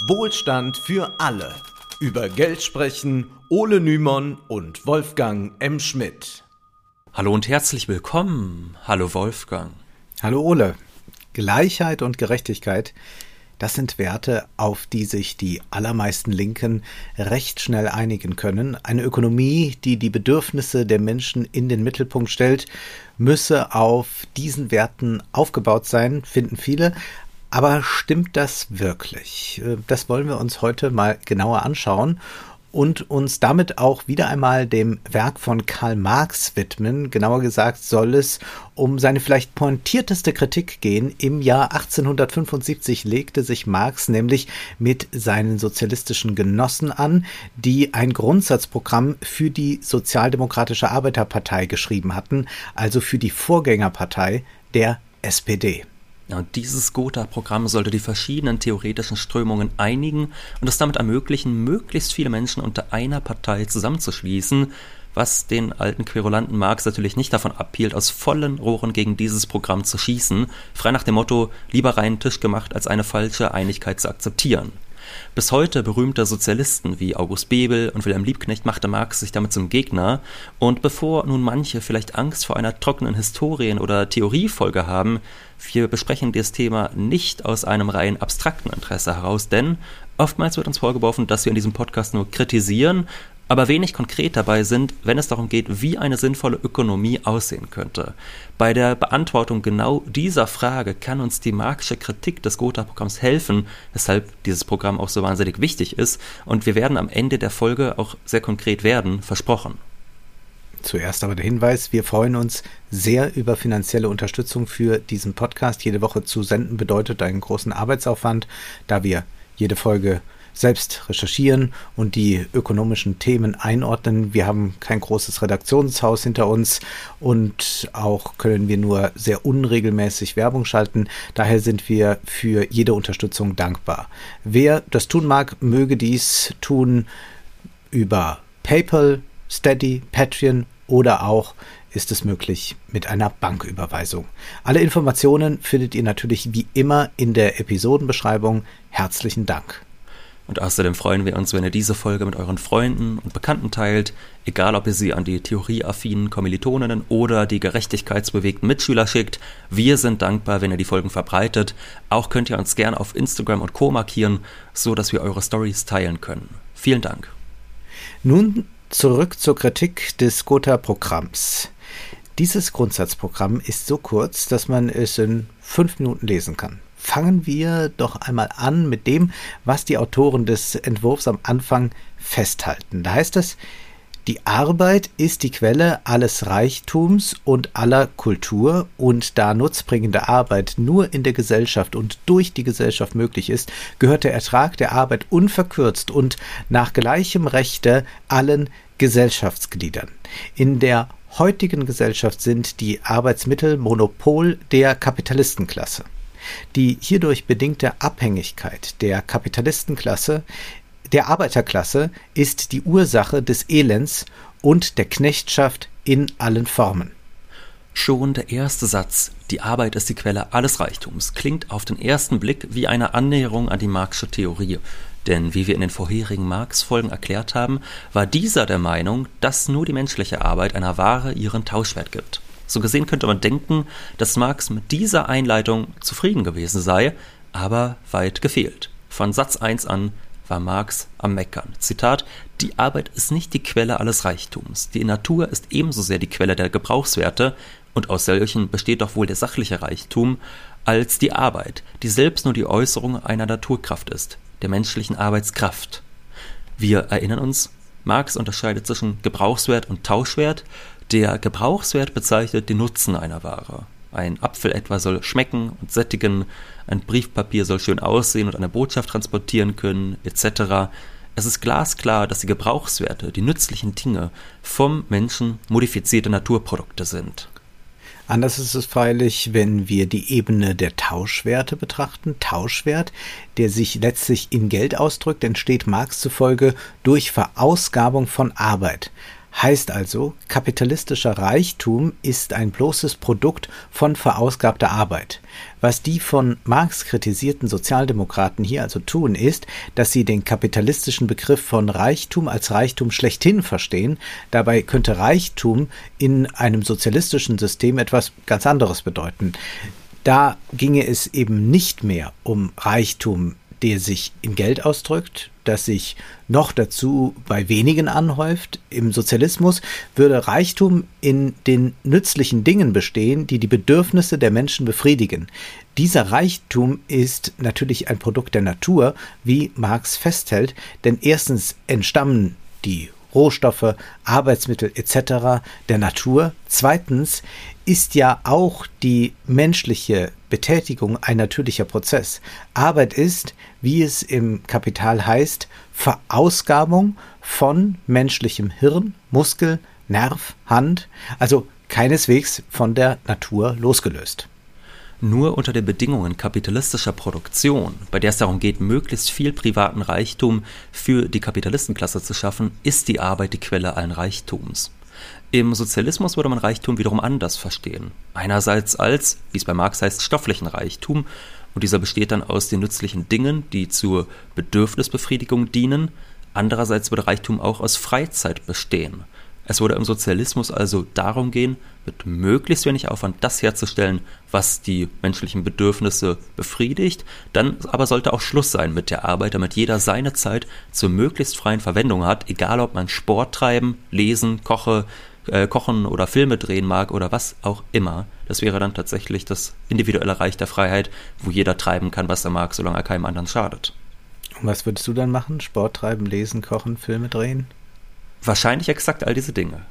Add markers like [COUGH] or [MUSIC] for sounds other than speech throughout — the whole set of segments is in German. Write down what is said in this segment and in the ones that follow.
Wohlstand für alle. Über Geld sprechen Ole Nymon und Wolfgang M. Schmidt. Hallo und herzlich willkommen. Hallo Wolfgang. Hallo Ole. Gleichheit und Gerechtigkeit, das sind Werte, auf die sich die allermeisten Linken recht schnell einigen können. Eine Ökonomie, die die Bedürfnisse der Menschen in den Mittelpunkt stellt, müsse auf diesen Werten aufgebaut sein, finden viele. Aber stimmt das wirklich? Äh, das wollen wir uns heute mal genauer anschauen und uns damit auch wieder einmal dem Werk von Karl Marx widmen. Genauer gesagt soll es um seine vielleicht pointierteste Kritik gehen. Im Jahr 1875 legte sich Marx nämlich mit seinen sozialistischen Genossen an, die ein Grundsatzprogramm für die Sozialdemokratische Arbeiterpartei geschrieben hatten, also für die Vorgängerpartei der SPD. Ja, und dieses Gotha-Programm sollte die verschiedenen theoretischen Strömungen einigen und es damit ermöglichen, möglichst viele Menschen unter einer Partei zusammenzuschließen, was den alten Querulanten Marx natürlich nicht davon abhielt, aus vollen Rohren gegen dieses Programm zu schießen, frei nach dem Motto, lieber reinen Tisch gemacht, als eine falsche Einigkeit zu akzeptieren. Bis heute berühmte Sozialisten wie August Bebel und Wilhelm Liebknecht machte Marx sich damit zum Gegner, und bevor nun manche vielleicht Angst vor einer trockenen Historien- oder Theoriefolge haben, wir besprechen das Thema nicht aus einem rein abstrakten Interesse heraus, denn oftmals wird uns vorgeworfen, dass wir in diesem Podcast nur kritisieren, aber wenig konkret dabei sind, wenn es darum geht, wie eine sinnvolle Ökonomie aussehen könnte. Bei der Beantwortung genau dieser Frage kann uns die marxische Kritik des Gotha-Programms helfen, weshalb dieses Programm auch so wahnsinnig wichtig ist, und wir werden am Ende der Folge auch sehr konkret werden, versprochen. Zuerst aber der Hinweis, wir freuen uns sehr über finanzielle Unterstützung für diesen Podcast. Jede Woche zu senden bedeutet einen großen Arbeitsaufwand, da wir jede Folge selbst recherchieren und die ökonomischen Themen einordnen. Wir haben kein großes Redaktionshaus hinter uns und auch können wir nur sehr unregelmäßig Werbung schalten. Daher sind wir für jede Unterstützung dankbar. Wer das tun mag, möge dies tun über PayPal, Steady, Patreon oder auch ist es möglich mit einer Banküberweisung. Alle Informationen findet ihr natürlich wie immer in der Episodenbeschreibung. Herzlichen Dank. Und außerdem freuen wir uns, wenn ihr diese Folge mit euren Freunden und Bekannten teilt, egal ob ihr sie an die theorieaffinen Kommilitoninnen oder die gerechtigkeitsbewegten Mitschüler schickt. Wir sind dankbar, wenn ihr die Folgen verbreitet. Auch könnt ihr uns gerne auf Instagram und Co. markieren, so dass wir eure Stories teilen können. Vielen Dank. Nun Zurück zur Kritik des Gotha-Programms. Dieses Grundsatzprogramm ist so kurz, dass man es in fünf Minuten lesen kann. Fangen wir doch einmal an mit dem, was die Autoren des Entwurfs am Anfang festhalten. Da heißt es, die Arbeit ist die Quelle alles Reichtums und aller Kultur, und da nutzbringende Arbeit nur in der Gesellschaft und durch die Gesellschaft möglich ist, gehört der Ertrag der Arbeit unverkürzt und nach gleichem Rechte allen Gesellschaftsgliedern. In der heutigen Gesellschaft sind die Arbeitsmittel Monopol der Kapitalistenklasse. Die hierdurch bedingte Abhängigkeit der Kapitalistenklasse der Arbeiterklasse ist die Ursache des Elends und der Knechtschaft in allen Formen. Schon der erste Satz, die Arbeit ist die Quelle alles Reichtums, klingt auf den ersten Blick wie eine Annäherung an die Marxische Theorie. Denn wie wir in den vorherigen Marx-Folgen erklärt haben, war dieser der Meinung, dass nur die menschliche Arbeit einer Ware ihren Tauschwert gibt. So gesehen könnte man denken, dass Marx mit dieser Einleitung zufrieden gewesen sei, aber weit gefehlt. Von Satz 1 an war Marx am Meckern. Zitat: Die Arbeit ist nicht die Quelle alles Reichtums. Die Natur ist ebenso sehr die Quelle der Gebrauchswerte, und aus solchen besteht doch wohl der sachliche Reichtum, als die Arbeit, die selbst nur die Äußerung einer Naturkraft ist, der menschlichen Arbeitskraft. Wir erinnern uns, Marx unterscheidet zwischen Gebrauchswert und Tauschwert. Der Gebrauchswert bezeichnet den Nutzen einer Ware. Ein Apfel etwa soll schmecken und sättigen, ein Briefpapier soll schön aussehen und eine Botschaft transportieren können, etc. Es ist glasklar, dass die Gebrauchswerte, die nützlichen Dinge, vom Menschen modifizierte Naturprodukte sind. Anders ist es freilich, wenn wir die Ebene der Tauschwerte betrachten. Tauschwert, der sich letztlich in Geld ausdrückt, entsteht Marx zufolge durch Verausgabung von Arbeit Heißt also, kapitalistischer Reichtum ist ein bloßes Produkt von verausgabter Arbeit. Was die von Marx kritisierten Sozialdemokraten hier also tun, ist, dass sie den kapitalistischen Begriff von Reichtum als Reichtum schlechthin verstehen. Dabei könnte Reichtum in einem sozialistischen System etwas ganz anderes bedeuten. Da ginge es eben nicht mehr um Reichtum, der sich in Geld ausdrückt, das sich noch dazu bei wenigen anhäuft. Im Sozialismus würde Reichtum in den nützlichen Dingen bestehen, die die Bedürfnisse der Menschen befriedigen. Dieser Reichtum ist natürlich ein Produkt der Natur, wie Marx festhält, denn erstens entstammen die Rohstoffe, Arbeitsmittel etc. der Natur. Zweitens ist ja auch die menschliche Betätigung ein natürlicher Prozess. Arbeit ist, wie es im Kapital heißt, Verausgabung von menschlichem Hirn, Muskel, Nerv, Hand, also keineswegs von der Natur losgelöst. Nur unter den Bedingungen kapitalistischer Produktion, bei der es darum geht, möglichst viel privaten Reichtum für die Kapitalistenklasse zu schaffen, ist die Arbeit die Quelle allen Reichtums. Im Sozialismus würde man Reichtum wiederum anders verstehen. Einerseits als, wie es bei Marx heißt, stofflichen Reichtum, und dieser besteht dann aus den nützlichen Dingen, die zur Bedürfnisbefriedigung dienen. Andererseits würde Reichtum auch aus Freizeit bestehen. Es würde im Sozialismus also darum gehen, mit möglichst wenig Aufwand das herzustellen, was die menschlichen Bedürfnisse befriedigt. Dann aber sollte auch Schluss sein mit der Arbeit, damit jeder seine Zeit zur möglichst freien Verwendung hat, egal ob man Sport treiben, lesen, koche, äh, kochen oder Filme drehen mag oder was auch immer. Das wäre dann tatsächlich das individuelle Reich der Freiheit, wo jeder treiben kann, was er mag, solange er keinem anderen schadet. Und was würdest du dann machen? Sport treiben, lesen, kochen, Filme drehen? Wahrscheinlich exakt all diese Dinge.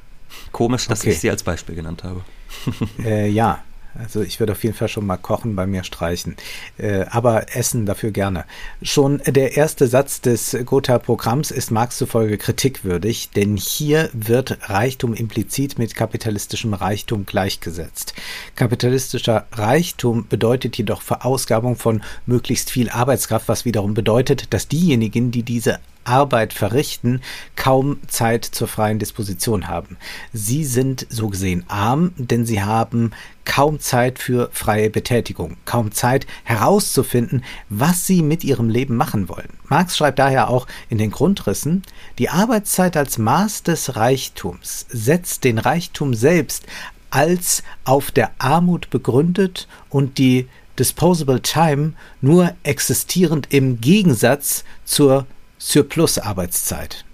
Komisch, dass okay. ich sie als Beispiel genannt habe. [LAUGHS] Äh, ja, also ich würde auf jeden Fall schon mal kochen bei mir streichen. Äh, aber essen dafür gerne. Schon der erste Satz des Gotha-Programms ist Marx zufolge kritikwürdig, denn hier wird Reichtum implizit mit kapitalistischem Reichtum gleichgesetzt. Kapitalistischer Reichtum bedeutet jedoch Verausgabung von möglichst viel Arbeitskraft, was wiederum bedeutet, dass diejenigen, die diese Arbeit verrichten, kaum Zeit zur freien Disposition haben. Sie sind so gesehen arm, denn sie haben kaum Zeit für freie Betätigung, kaum Zeit herauszufinden, was sie mit ihrem Leben machen wollen. Marx schreibt daher auch in den Grundrissen, die Arbeitszeit als Maß des Reichtums setzt den Reichtum selbst als auf der Armut begründet und die Disposable Time nur existierend im Gegensatz zur Surplus-Arbeitszeit.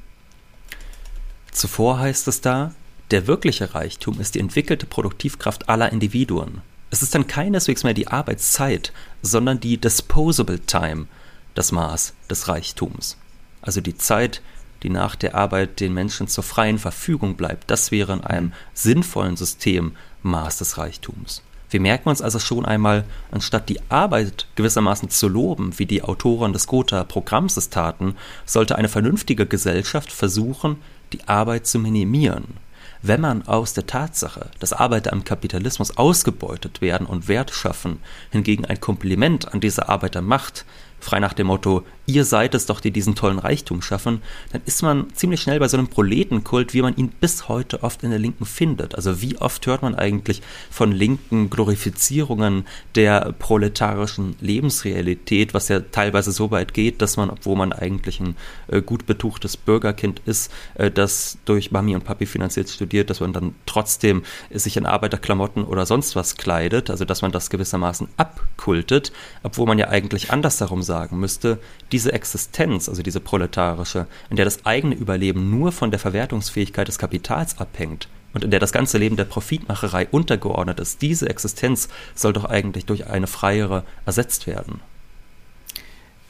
Zuvor heißt es da, der wirkliche Reichtum ist die entwickelte Produktivkraft aller Individuen. Es ist dann keineswegs mehr die Arbeitszeit, sondern die Disposable Time, das Maß des Reichtums. Also die Zeit, die nach der Arbeit den Menschen zur freien Verfügung bleibt, das wäre in einem sinnvollen System Maß des Reichtums. Wir merken uns also schon einmal, anstatt die Arbeit gewissermaßen zu loben, wie die Autoren des Gotha-Programms es taten, sollte eine vernünftige Gesellschaft versuchen, die Arbeit zu minimieren. Wenn man aus der Tatsache, dass Arbeiter im Kapitalismus ausgebeutet werden und Wert schaffen, hingegen ein Kompliment an diese Arbeiter macht, frei nach dem Motto, ihr seid es doch, die diesen tollen Reichtum schaffen, dann ist man ziemlich schnell bei so einem Proletenkult, wie man ihn bis heute oft in der Linken findet. Also wie oft hört man eigentlich von linken Glorifizierungen der proletarischen Lebensrealität, was ja teilweise so weit geht, dass man, obwohl man eigentlich ein äh, gut betuchtes Bürgerkind ist, äh, das durch Mami und Papi finanziert studiert, dass man dann trotzdem sich in Arbeiterklamotten oder sonst was kleidet, also dass man das gewissermaßen abkultet, obwohl man ja eigentlich anders darum sagt, sagen müsste, diese Existenz, also diese proletarische, in der das eigene Überleben nur von der Verwertungsfähigkeit des Kapitals abhängt und in der das ganze Leben der Profitmacherei untergeordnet ist, diese Existenz soll doch eigentlich durch eine freiere ersetzt werden.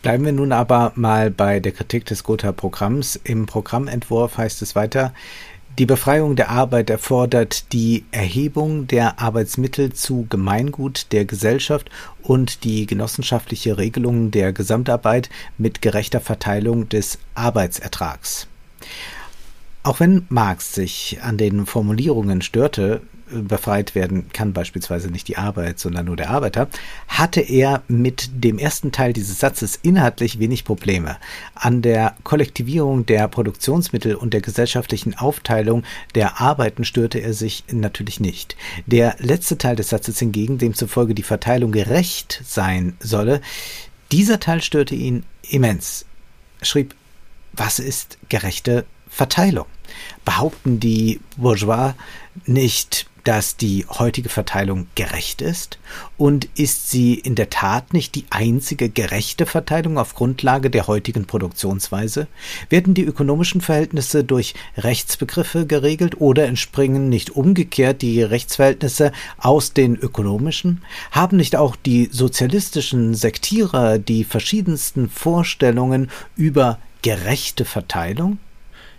Bleiben wir nun aber mal bei der Kritik des Gotha-Programms. Im Programmentwurf heißt es weiter, die Befreiung der Arbeit erfordert die Erhebung der Arbeitsmittel zu Gemeingut der Gesellschaft und die genossenschaftliche Regelung der Gesamtarbeit mit gerechter Verteilung des Arbeitsertrags. Auch wenn Marx sich an den Formulierungen störte, befreit werden kann beispielsweise nicht die Arbeit, sondern nur der Arbeiter, hatte er mit dem ersten Teil dieses Satzes inhaltlich wenig Probleme. An der Kollektivierung der Produktionsmittel und der gesellschaftlichen Aufteilung der Arbeiten störte er sich natürlich nicht. Der letzte Teil des Satzes hingegen, demzufolge die Verteilung gerecht sein solle, dieser Teil störte ihn immens. Er schrieb, was ist gerechte Verteilung? Behaupten die Bourgeois nicht dass die heutige Verteilung gerecht ist? Und ist sie in der Tat nicht die einzige gerechte Verteilung auf Grundlage der heutigen Produktionsweise? Werden die ökonomischen Verhältnisse durch Rechtsbegriffe geregelt oder entspringen nicht umgekehrt die Rechtsverhältnisse aus den ökonomischen? Haben nicht auch die sozialistischen Sektierer die verschiedensten Vorstellungen über gerechte Verteilung?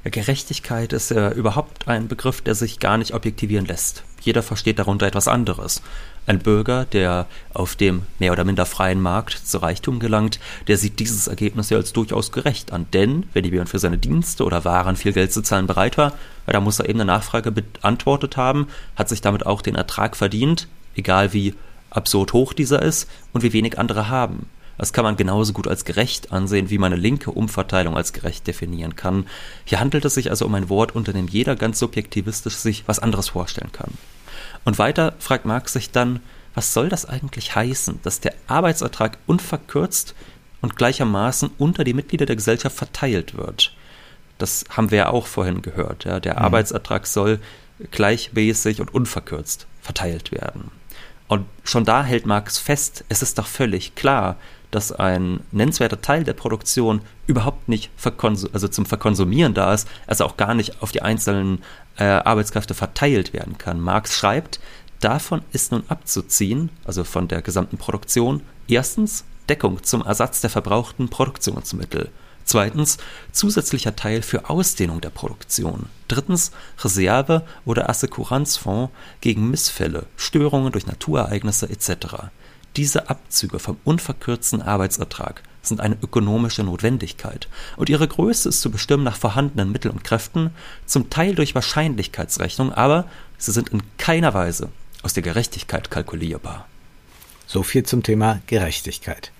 Gerechtigkeit ist ja überhaupt ein Begriff, der sich gar nicht objektivieren lässt. Jeder versteht darunter etwas anderes. Ein Bürger, der auf dem mehr oder minder freien Markt zu Reichtum gelangt, der sieht dieses Ergebnis ja als durchaus gerecht an. Denn wenn jemand für seine Dienste oder Waren viel Geld zu zahlen bereit war, dann muss er eben eine Nachfrage beantwortet haben, hat sich damit auch den Ertrag verdient, egal wie absurd hoch dieser ist und wie wenig andere haben. Das kann man genauso gut als gerecht ansehen, wie man eine linke Umverteilung als gerecht definieren kann. Hier handelt es sich also um ein Wort, unter dem jeder ganz subjektivistisch sich was anderes vorstellen kann. Und weiter fragt Marx sich dann, was soll das eigentlich heißen, dass der Arbeitsertrag unverkürzt und gleichermaßen unter die Mitglieder der Gesellschaft verteilt wird? Das haben wir ja auch vorhin gehört. Ja. Der mhm. Arbeitsertrag soll gleichmäßig und unverkürzt verteilt werden. Und schon da hält Marx fest, es ist doch völlig klar, dass ein nennenswerter Teil der Produktion überhaupt nicht also zum Verkonsumieren da ist, also auch gar nicht auf die einzelnen äh, Arbeitskräfte verteilt werden kann. Marx schreibt, davon ist nun abzuziehen, also von der gesamten Produktion, erstens Deckung zum Ersatz der verbrauchten Produktionsmittel. Zweitens zusätzlicher Teil für Ausdehnung der Produktion. Drittens Reserve oder Assekuranzfonds gegen Missfälle, Störungen durch Naturereignisse etc. Diese Abzüge vom unverkürzten Arbeitsertrag sind eine ökonomische Notwendigkeit und ihre Größe ist zu bestimmen nach vorhandenen Mitteln und Kräften, zum Teil durch Wahrscheinlichkeitsrechnung, aber sie sind in keiner Weise aus der Gerechtigkeit kalkulierbar. So viel zum Thema Gerechtigkeit.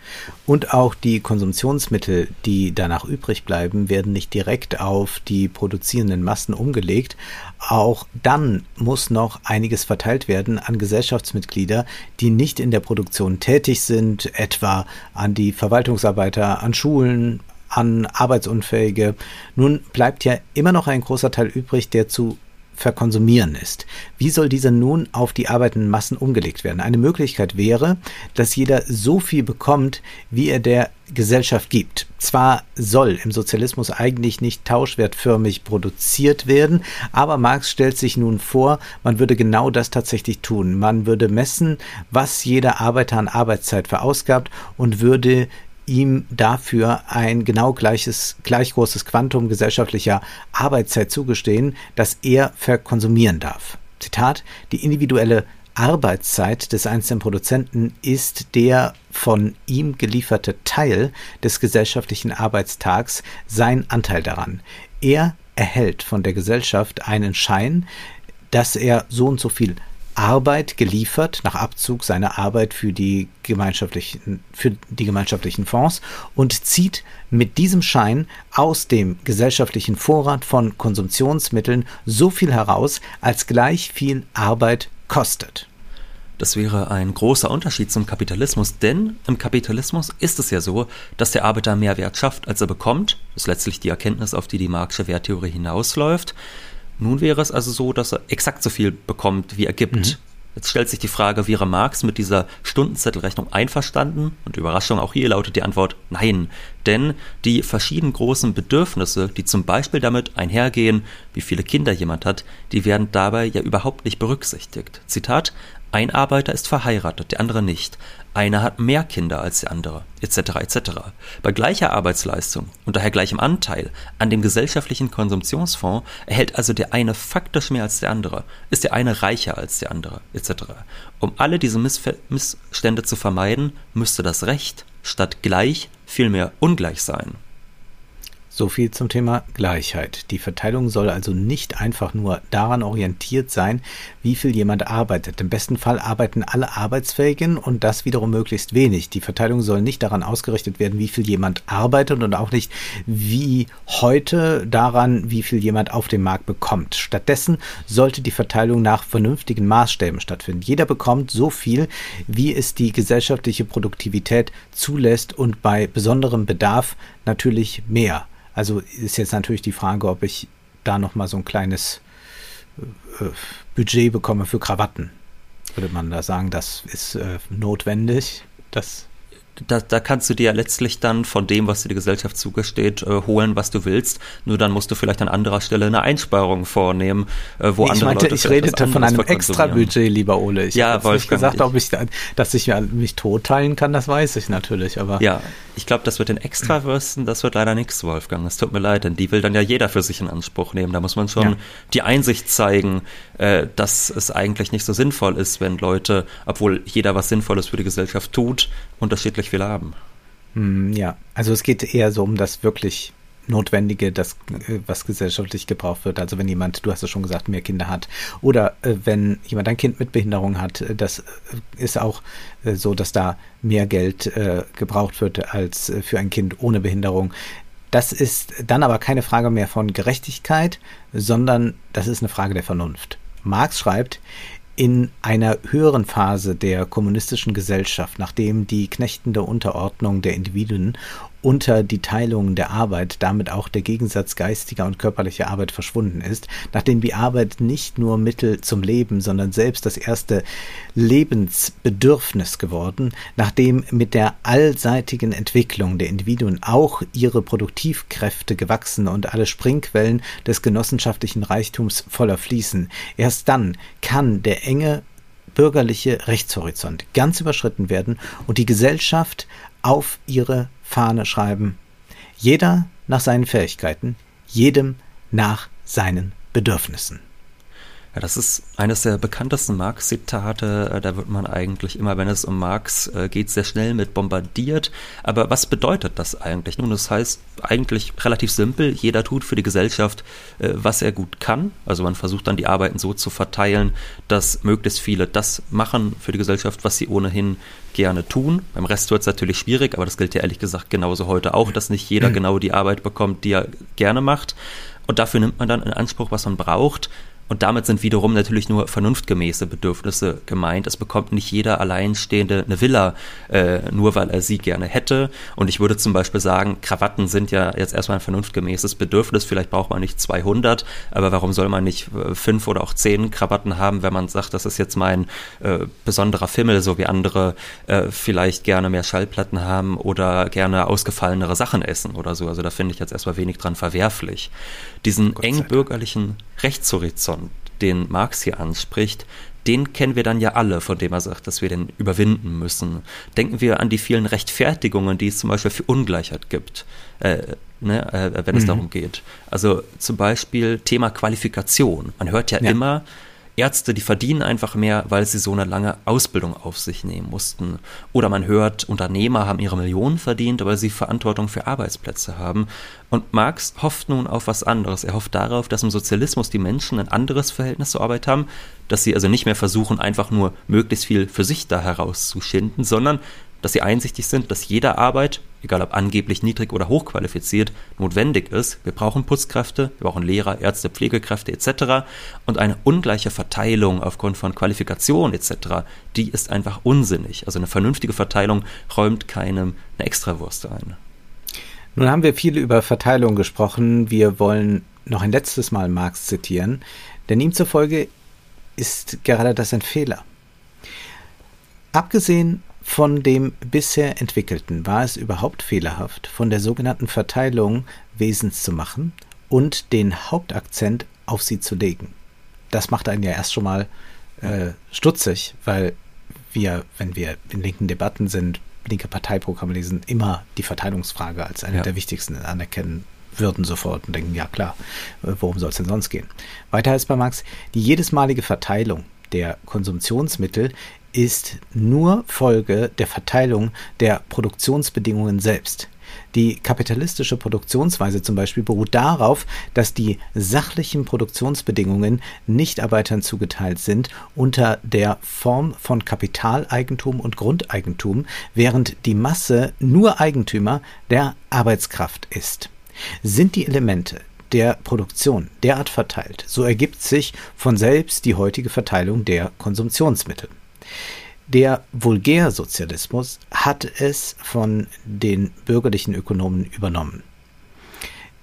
Und auch die Konsumtionsmittel, die danach übrig bleiben, werden nicht direkt auf die produzierenden Massen umgelegt. Auch dann muss noch einiges verteilt werden an Gesellschaftsmitglieder, die nicht in der Produktion tätig sind, etwa an die Verwaltungsarbeiter, an Schulen, an Arbeitsunfähige. Nun bleibt ja immer noch ein großer Teil übrig, der zu verkonsumieren ist. Wie soll dieser nun auf die arbeitenden Massen umgelegt werden? Eine Möglichkeit wäre, dass jeder so viel bekommt, wie er der Gesellschaft gibt. Zwar soll im Sozialismus eigentlich nicht tauschwertförmig produziert werden, aber Marx stellt sich nun vor, man würde genau das tatsächlich tun. Man würde messen, was jeder Arbeiter an Arbeitszeit verausgabt und würde ihm dafür ein genau gleiches, gleich großes Quantum gesellschaftlicher Arbeitszeit zugestehen, das er verkonsumieren darf. Zitat, die individuelle Arbeitszeit des einzelnen Produzenten ist der von ihm gelieferte Teil des gesellschaftlichen Arbeitstags sein Anteil daran. Er erhält von der Gesellschaft einen Schein, dass er so und so viel Arbeit geliefert nach Abzug seiner Arbeit für die gemeinschaftlichen, für die gemeinschaftlichen Fonds und zieht mit diesem Schein aus dem gesellschaftlichen Vorrat von Konsumtionsmitteln so viel heraus, als gleich viel Arbeit kostet. Das wäre ein großer Unterschied zum Kapitalismus, denn im Kapitalismus ist es ja so, dass der Arbeiter mehr Wert schafft, als er bekommt. Das ist letztlich die Erkenntnis, auf die die Marxische Werttheorie hinausläuft. Nun wäre es also so, dass er exakt so viel bekommt, wie er gibt. Mhm. Jetzt stellt sich die Frage, wäre Marx mit dieser Stundenzettelrechnung einverstanden? Und Überraschung, auch hier lautet die Antwort nein. Denn die verschiedenen großen Bedürfnisse, die zum Beispiel damit einhergehen, wie viele Kinder jemand hat, die werden dabei ja überhaupt nicht berücksichtigt. Zitat, ein Arbeiter ist verheiratet, der andere nicht. Einer hat mehr Kinder als der andere, etc. etc. Bei gleicher Arbeitsleistung und daher gleichem Anteil an dem gesellschaftlichen Konsumtionsfonds erhält also der eine faktisch mehr als der andere, ist der eine reicher als der andere, etc. Um alle diese Missf Missstände zu vermeiden, müsste das Recht statt gleich vielmehr ungleich sein. So viel zum Thema Gleichheit. Die Verteilung soll also nicht einfach nur daran orientiert sein, wie viel jemand arbeitet. Im besten Fall arbeiten alle Arbeitsfähigen und das wiederum möglichst wenig. Die Verteilung soll nicht daran ausgerichtet werden, wie viel jemand arbeitet und auch nicht wie heute daran, wie viel jemand auf dem Markt bekommt. Stattdessen sollte die Verteilung nach vernünftigen Maßstäben stattfinden. Jeder bekommt so viel, wie es die gesellschaftliche Produktivität zulässt und bei besonderem Bedarf natürlich mehr. Also ist jetzt natürlich die Frage, ob ich da noch mal so ein kleines äh, Budget bekomme für Krawatten. Würde man da sagen, das ist äh, notwendig? Das da, da kannst du dir letztlich dann von dem, was dir die Gesellschaft zugesteht, äh, holen, was du willst. Nur dann musst du vielleicht an anderer Stelle eine Einsparung vornehmen, äh, wo ich andere meinte, Leute ich redete von einem Extra-Budget, lieber Ole. Ich ja, habe nicht gesagt, ob ich, dass ich mich totteilen kann, das weiß ich natürlich, aber. Ja, ich glaube, das wird den Extrawürsten, das wird leider nichts, Wolfgang. Das tut mir leid, denn die will dann ja jeder für sich in Anspruch nehmen. Da muss man schon ja. die Einsicht zeigen, äh, dass es eigentlich nicht so sinnvoll ist, wenn Leute, obwohl jeder was Sinnvolles für die Gesellschaft tut, unterschiedlich viel haben. Hm, ja, also es geht eher so um das wirklich Notwendige, das, äh, was gesellschaftlich gebraucht wird. Also wenn jemand, du hast es schon gesagt, mehr Kinder hat oder äh, wenn jemand ein Kind mit Behinderung hat, äh, das äh, ist auch äh, so, dass da mehr Geld äh, gebraucht wird als für ein Kind ohne Behinderung. Das ist dann aber keine Frage mehr von Gerechtigkeit, sondern das ist eine Frage der Vernunft. Marx schreibt, in einer höheren Phase der kommunistischen Gesellschaft, nachdem die knechtende Unterordnung der Individuen unter die Teilung der Arbeit, damit auch der Gegensatz geistiger und körperlicher Arbeit verschwunden ist, nachdem die Arbeit nicht nur Mittel zum Leben, sondern selbst das erste Lebensbedürfnis geworden, nachdem mit der allseitigen Entwicklung der Individuen auch ihre Produktivkräfte gewachsen und alle Springquellen des genossenschaftlichen Reichtums voller fließen, erst dann kann der enge bürgerliche Rechtshorizont ganz überschritten werden und die Gesellschaft auf ihre Fahne schreiben. Jeder nach seinen Fähigkeiten, jedem nach seinen Bedürfnissen. Ja, das ist eines der bekanntesten Marx-Zitate. Äh, da wird man eigentlich immer, wenn es um Marx äh, geht, sehr schnell mit bombardiert. Aber was bedeutet das eigentlich? Nun, das heißt eigentlich relativ simpel. Jeder tut für die Gesellschaft, äh, was er gut kann. Also man versucht dann die Arbeiten so zu verteilen, dass möglichst viele das machen für die Gesellschaft, was sie ohnehin gerne tun. Beim Rest wird es natürlich schwierig, aber das gilt ja ehrlich gesagt genauso heute auch, dass nicht jeder genau die Arbeit bekommt, die er gerne macht. Und dafür nimmt man dann in Anspruch, was man braucht. Und damit sind wiederum natürlich nur vernunftgemäße Bedürfnisse gemeint. Es bekommt nicht jeder Alleinstehende eine Villa, äh, nur weil er sie gerne hätte. Und ich würde zum Beispiel sagen, Krawatten sind ja jetzt erstmal ein vernunftgemäßes Bedürfnis. Vielleicht braucht man nicht 200, aber warum soll man nicht äh, fünf oder auch zehn Krawatten haben, wenn man sagt, das ist jetzt mein äh, besonderer Fimmel, so wie andere äh, vielleicht gerne mehr Schallplatten haben oder gerne ausgefallenere Sachen essen oder so. Also da finde ich jetzt erstmal wenig dran verwerflich. Diesen eng bürgerlichen Rechtshorizont, den Marx hier anspricht, den kennen wir dann ja alle, von dem er sagt, dass wir den überwinden müssen. Denken wir an die vielen Rechtfertigungen, die es zum Beispiel für Ungleichheit gibt, äh, ne, äh, wenn es mhm. darum geht. Also zum Beispiel Thema Qualifikation. Man hört ja, ja. immer, Ärzte, die verdienen einfach mehr, weil sie so eine lange Ausbildung auf sich nehmen mussten. Oder man hört, Unternehmer haben ihre Millionen verdient, weil sie Verantwortung für Arbeitsplätze haben. Und Marx hofft nun auf was anderes. Er hofft darauf, dass im Sozialismus die Menschen ein anderes Verhältnis zur Arbeit haben, dass sie also nicht mehr versuchen, einfach nur möglichst viel für sich da herauszuschinden, sondern dass sie einsichtig sind, dass jede Arbeit, egal ob angeblich niedrig oder hochqualifiziert, notwendig ist. Wir brauchen Putzkräfte, wir brauchen Lehrer, Ärzte, Pflegekräfte etc. Und eine ungleiche Verteilung aufgrund von Qualifikation etc., die ist einfach unsinnig. Also eine vernünftige Verteilung räumt keinem eine Extrawurst ein. Nun haben wir viel über Verteilung gesprochen. Wir wollen noch ein letztes Mal Marx zitieren, denn ihm zufolge ist gerade das ein Fehler. Abgesehen von dem bisher Entwickelten war es überhaupt fehlerhaft, von der sogenannten Verteilung Wesens zu machen und den Hauptakzent auf sie zu legen. Das macht einen ja erst schon mal äh, stutzig, weil wir, wenn wir in linken Debatten sind, linke Parteiprogramme lesen, immer die Verteilungsfrage als eine ja. der wichtigsten anerkennen würden sofort und denken, ja klar, äh, worum soll es denn sonst gehen? Weiter heißt bei Marx, die jedesmalige Verteilung der Konsumptionsmittel ist nur Folge der Verteilung der Produktionsbedingungen selbst. Die kapitalistische Produktionsweise zum Beispiel beruht darauf, dass die sachlichen Produktionsbedingungen Nichtarbeitern zugeteilt sind unter der Form von Kapitaleigentum und Grundeigentum, während die Masse nur Eigentümer der Arbeitskraft ist. Sind die Elemente der Produktion derart verteilt, so ergibt sich von selbst die heutige Verteilung der Konsumptionsmittel. Der Vulgärsozialismus hat es von den bürgerlichen Ökonomen übernommen.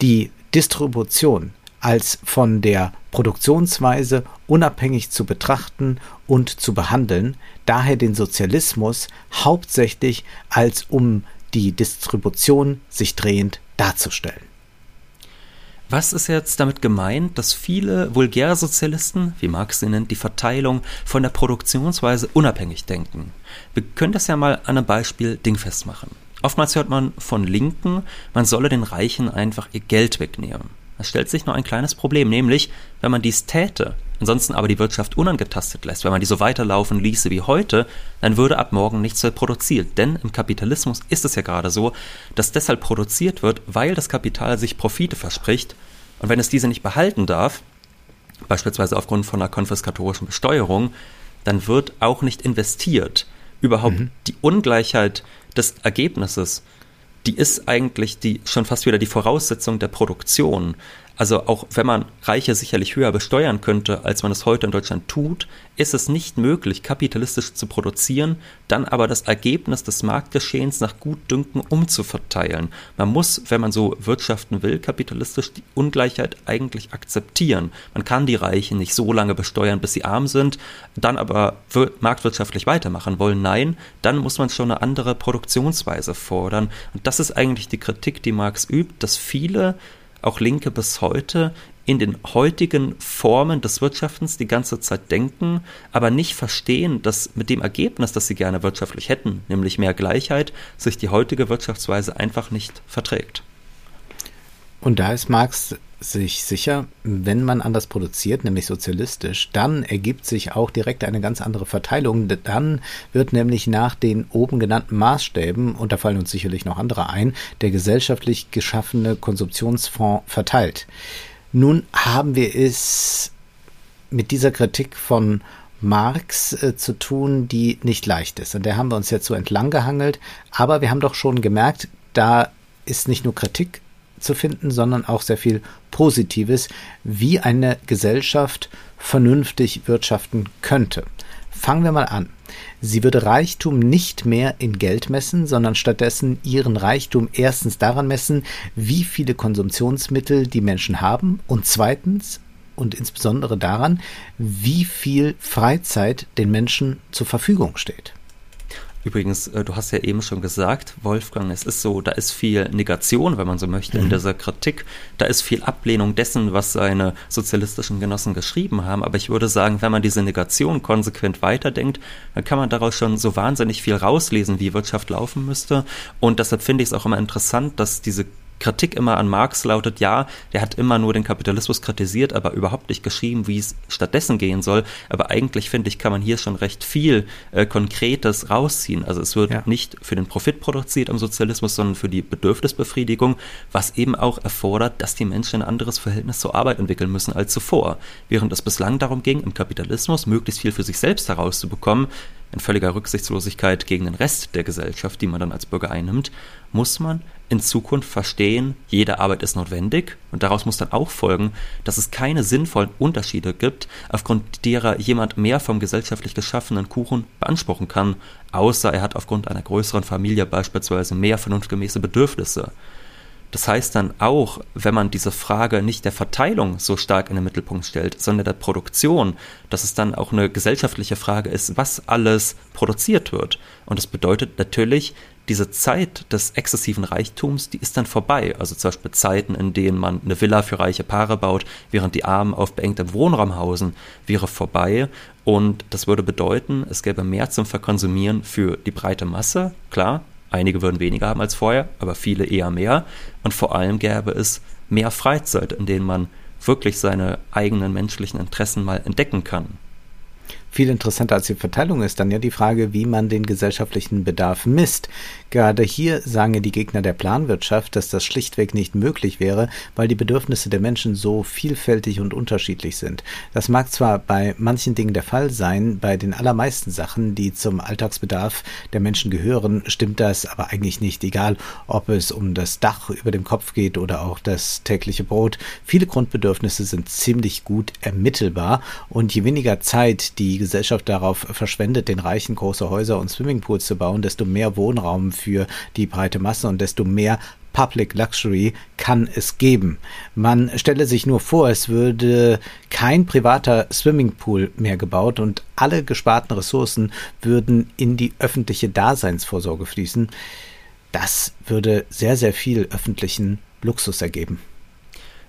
Die Distribution als von der Produktionsweise unabhängig zu betrachten und zu behandeln, daher den Sozialismus hauptsächlich als um die Distribution sich drehend darzustellen. Was ist jetzt damit gemeint, dass viele Vulgärsozialisten, wie Marx sie nennt, die Verteilung von der Produktionsweise unabhängig denken? Wir können das ja mal an einem Beispiel dingfest machen. Oftmals hört man von Linken, man solle den Reichen einfach ihr Geld wegnehmen. Es stellt sich nur ein kleines Problem, nämlich, wenn man dies täte, ansonsten aber die Wirtschaft unangetastet lässt, wenn man die so weiterlaufen ließe wie heute, dann würde ab morgen nichts mehr produziert. Denn im Kapitalismus ist es ja gerade so, dass deshalb produziert wird, weil das Kapital sich Profite verspricht. Und wenn es diese nicht behalten darf, beispielsweise aufgrund von einer konfiskatorischen Besteuerung, dann wird auch nicht investiert. Überhaupt mhm. die Ungleichheit des Ergebnisses, die ist eigentlich die schon fast wieder die Voraussetzung der Produktion. Also auch wenn man Reiche sicherlich höher besteuern könnte, als man es heute in Deutschland tut, ist es nicht möglich, kapitalistisch zu produzieren, dann aber das Ergebnis des Marktgeschehens nach Gutdünken umzuverteilen. Man muss, wenn man so wirtschaften will, kapitalistisch die Ungleichheit eigentlich akzeptieren. Man kann die Reichen nicht so lange besteuern, bis sie arm sind, dann aber marktwirtschaftlich weitermachen wollen. Nein, dann muss man schon eine andere Produktionsweise fordern. Und das ist eigentlich die Kritik, die Marx übt, dass viele auch Linke bis heute in den heutigen Formen des Wirtschaftens die ganze Zeit denken, aber nicht verstehen, dass mit dem Ergebnis, das sie gerne wirtschaftlich hätten, nämlich mehr Gleichheit, sich die heutige Wirtschaftsweise einfach nicht verträgt. Und da ist Marx sich sicher, wenn man anders produziert, nämlich sozialistisch, dann ergibt sich auch direkt eine ganz andere Verteilung. Dann wird nämlich nach den oben genannten Maßstäben, und da fallen uns sicherlich noch andere ein, der gesellschaftlich geschaffene Konsumptionsfonds verteilt. Nun haben wir es mit dieser Kritik von Marx äh, zu tun, die nicht leicht ist. Und der haben wir uns jetzt so entlang gehangelt. Aber wir haben doch schon gemerkt, da ist nicht nur Kritik zu finden, sondern auch sehr viel Positives, wie eine Gesellschaft vernünftig wirtschaften könnte. Fangen wir mal an. Sie würde Reichtum nicht mehr in Geld messen, sondern stattdessen ihren Reichtum erstens daran messen, wie viele Konsumtionsmittel die Menschen haben und zweitens und insbesondere daran, wie viel Freizeit den Menschen zur Verfügung steht. Übrigens, äh, du hast ja eben schon gesagt, Wolfgang, es ist so, da ist viel Negation, wenn man so möchte, mhm. in dieser Kritik. Da ist viel Ablehnung dessen, was seine sozialistischen Genossen geschrieben haben. Aber ich würde sagen, wenn man diese Negation konsequent weiterdenkt, dann kann man daraus schon so wahnsinnig viel rauslesen, wie Wirtschaft laufen müsste. Und deshalb finde ich es auch immer interessant, dass diese Kritik immer an Marx lautet, ja, der hat immer nur den Kapitalismus kritisiert, aber überhaupt nicht geschrieben, wie es stattdessen gehen soll. Aber eigentlich finde ich, kann man hier schon recht viel äh, Konkretes rausziehen. Also es wird ja. nicht für den Profit produziert im Sozialismus, sondern für die Bedürfnisbefriedigung, was eben auch erfordert, dass die Menschen ein anderes Verhältnis zur Arbeit entwickeln müssen als zuvor. Während es bislang darum ging, im Kapitalismus möglichst viel für sich selbst herauszubekommen, in völliger Rücksichtslosigkeit gegen den Rest der Gesellschaft, die man dann als Bürger einnimmt, muss man in Zukunft verstehen, jede Arbeit ist notwendig und daraus muss dann auch folgen, dass es keine sinnvollen Unterschiede gibt, aufgrund derer jemand mehr vom gesellschaftlich geschaffenen Kuchen beanspruchen kann, außer er hat aufgrund einer größeren Familie beispielsweise mehr vernunftgemäße Bedürfnisse. Das heißt dann auch, wenn man diese Frage nicht der Verteilung so stark in den Mittelpunkt stellt, sondern der Produktion, dass es dann auch eine gesellschaftliche Frage ist, was alles produziert wird. Und das bedeutet natürlich, diese Zeit des exzessiven Reichtums, die ist dann vorbei. Also zum Beispiel Zeiten, in denen man eine Villa für reiche Paare baut, während die Armen auf beengtem Wohnraum hausen, wäre vorbei. Und das würde bedeuten, es gäbe mehr zum Verkonsumieren für die breite Masse, klar, Einige würden weniger haben als vorher, aber viele eher mehr. Und vor allem gäbe es mehr Freizeit, in denen man wirklich seine eigenen menschlichen Interessen mal entdecken kann. Viel interessanter als die Verteilung ist dann ja die Frage, wie man den gesellschaftlichen Bedarf misst. Gerade hier sagen die Gegner der Planwirtschaft, dass das schlichtweg nicht möglich wäre, weil die Bedürfnisse der Menschen so vielfältig und unterschiedlich sind. Das mag zwar bei manchen Dingen der Fall sein, bei den allermeisten Sachen, die zum Alltagsbedarf der Menschen gehören, stimmt das aber eigentlich nicht, egal ob es um das Dach über dem Kopf geht oder auch das tägliche Brot. Viele Grundbedürfnisse sind ziemlich gut ermittelbar und je weniger Zeit die Gesellschaft darauf verschwendet, den Reichen große Häuser und Swimmingpools zu bauen, desto mehr Wohnraum für die breite Masse und desto mehr Public Luxury kann es geben. Man stelle sich nur vor, es würde kein privater Swimmingpool mehr gebaut und alle gesparten Ressourcen würden in die öffentliche Daseinsvorsorge fließen. Das würde sehr, sehr viel öffentlichen Luxus ergeben.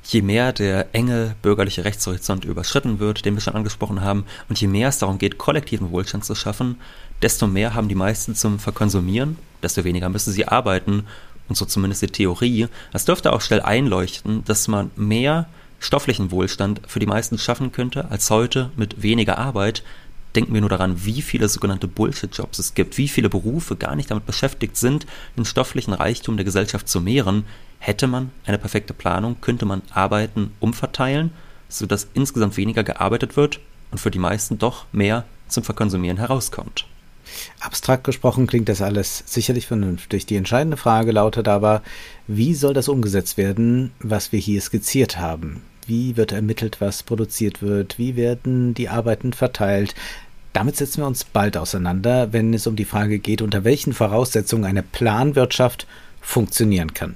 Je mehr der enge bürgerliche Rechtshorizont überschritten wird, den wir schon angesprochen haben, und je mehr es darum geht, kollektiven Wohlstand zu schaffen, desto mehr haben die meisten zum Verkonsumieren, desto weniger müssen sie arbeiten und so zumindest die Theorie. Es dürfte auch schnell einleuchten, dass man mehr stofflichen Wohlstand für die meisten schaffen könnte als heute mit weniger Arbeit. Denken wir nur daran, wie viele sogenannte Bullshit-Jobs es gibt, wie viele Berufe gar nicht damit beschäftigt sind, den stofflichen Reichtum der Gesellschaft zu mehren. Hätte man eine perfekte Planung, könnte man Arbeiten umverteilen, sodass insgesamt weniger gearbeitet wird und für die meisten doch mehr zum Verkonsumieren herauskommt. Abstrakt gesprochen klingt das alles sicherlich vernünftig. Die entscheidende Frage lautet aber, wie soll das umgesetzt werden, was wir hier skizziert haben? Wie wird ermittelt, was produziert wird? Wie werden die Arbeiten verteilt? Damit setzen wir uns bald auseinander, wenn es um die Frage geht, unter welchen Voraussetzungen eine Planwirtschaft funktionieren kann.